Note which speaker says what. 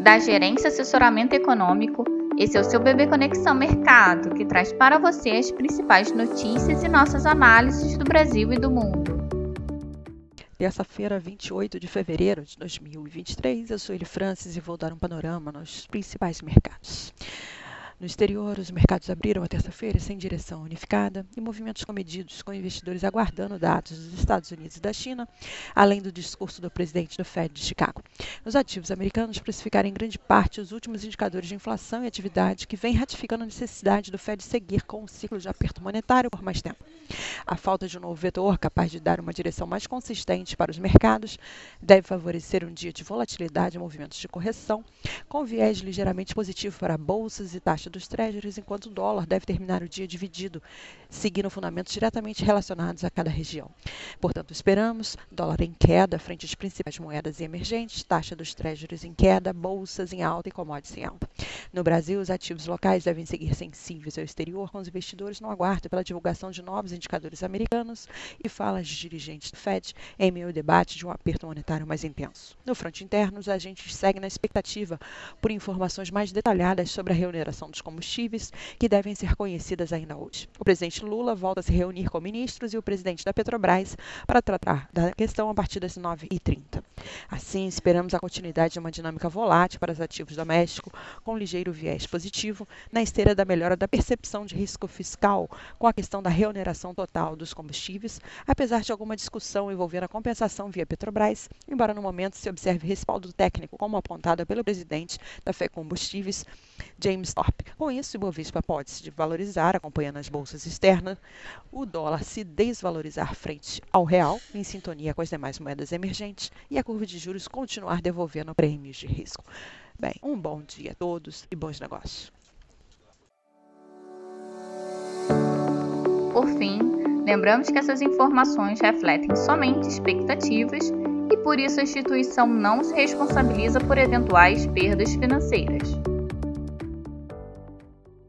Speaker 1: da Gerência Assessoramento Econômico. Esse é o seu Bebê Conexão Mercado, que traz para você as principais notícias e nossas análises do Brasil e do mundo.
Speaker 2: Terça-feira, 28 de fevereiro de 2023, eu sou Eli Francis e vou dar um panorama nos principais mercados. No exterior, os mercados abriram a terça-feira sem direção unificada e movimentos comedidos, com investidores aguardando dados dos Estados Unidos e da China, além do discurso do presidente do Fed de Chicago. Os ativos americanos precificaram em grande parte os últimos indicadores de inflação e atividade, que vem ratificando a necessidade do Fed seguir com o ciclo de aperto monetário por mais tempo. A falta de um novo vetor capaz de dar uma direção mais consistente para os mercados deve favorecer um dia de volatilidade e movimentos de correção, com viés ligeiramente positivo para bolsas e taxas dos treasuries, enquanto o dólar deve terminar o dia dividido, seguindo fundamentos diretamente relacionados a cada região. Portanto, esperamos dólar em queda frente às principais moedas emergentes, taxa dos treasuries em queda, bolsas em alta e commodities em alta. No Brasil, os ativos locais devem seguir sensíveis ao exterior, com os investidores no aguardo pela divulgação de novos indicadores americanos e falas de dirigentes do Fed em meio ao debate de um aperto monetário mais intenso. No fronte interno, os agentes seguem na expectativa por informações mais detalhadas sobre a remuneração dos combustíveis, que devem ser conhecidas ainda hoje. O presidente Lula volta a se reunir com ministros e o presidente da Petrobras para tratar da questão a partir das 9h30. Assim, esperamos a continuidade de uma dinâmica volátil para os ativos domésticos, com ligeiro viés positivo, na esteira da melhora da percepção de risco fiscal com a questão da reoneração total dos combustíveis, apesar de alguma discussão envolvendo a compensação via Petrobras, embora no momento se observe respaldo técnico, como apontado pelo presidente da FE Combustíveis, James Thorpe. Com isso, o Ibovespa pode se valorizar, acompanhando as bolsas externas, o dólar se desvalorizar frente ao real, em sintonia com as demais moedas emergentes, e a curva de juros continuar devolvendo prêmios de risco. Bem, um bom dia a todos e bons negócios.
Speaker 1: Por fim, lembramos que essas informações refletem somente expectativas e por isso a instituição não se responsabiliza por eventuais perdas financeiras.